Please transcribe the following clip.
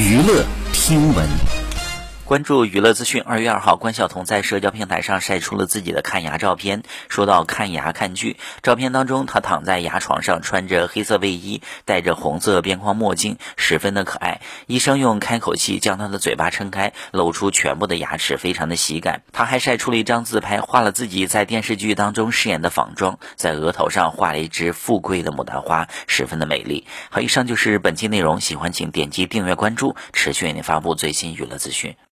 娱乐听闻。关注娱乐资讯。二月二号，关晓彤在社交平台上晒出了自己的看牙照片。说到看牙看剧，照片当中她躺在牙床上，穿着黑色卫衣，戴着红色边框墨镜，十分的可爱。医生用开口器将她的嘴巴撑开，露出全部的牙齿，非常的喜感。她还晒出了一张自拍，画了自己在电视剧当中饰演的仿妆，在额头上画了一只富贵的牡丹花，十分的美丽。好，以上就是本期内容，喜欢请点击订阅关注，持续为您发布最新娱乐资讯。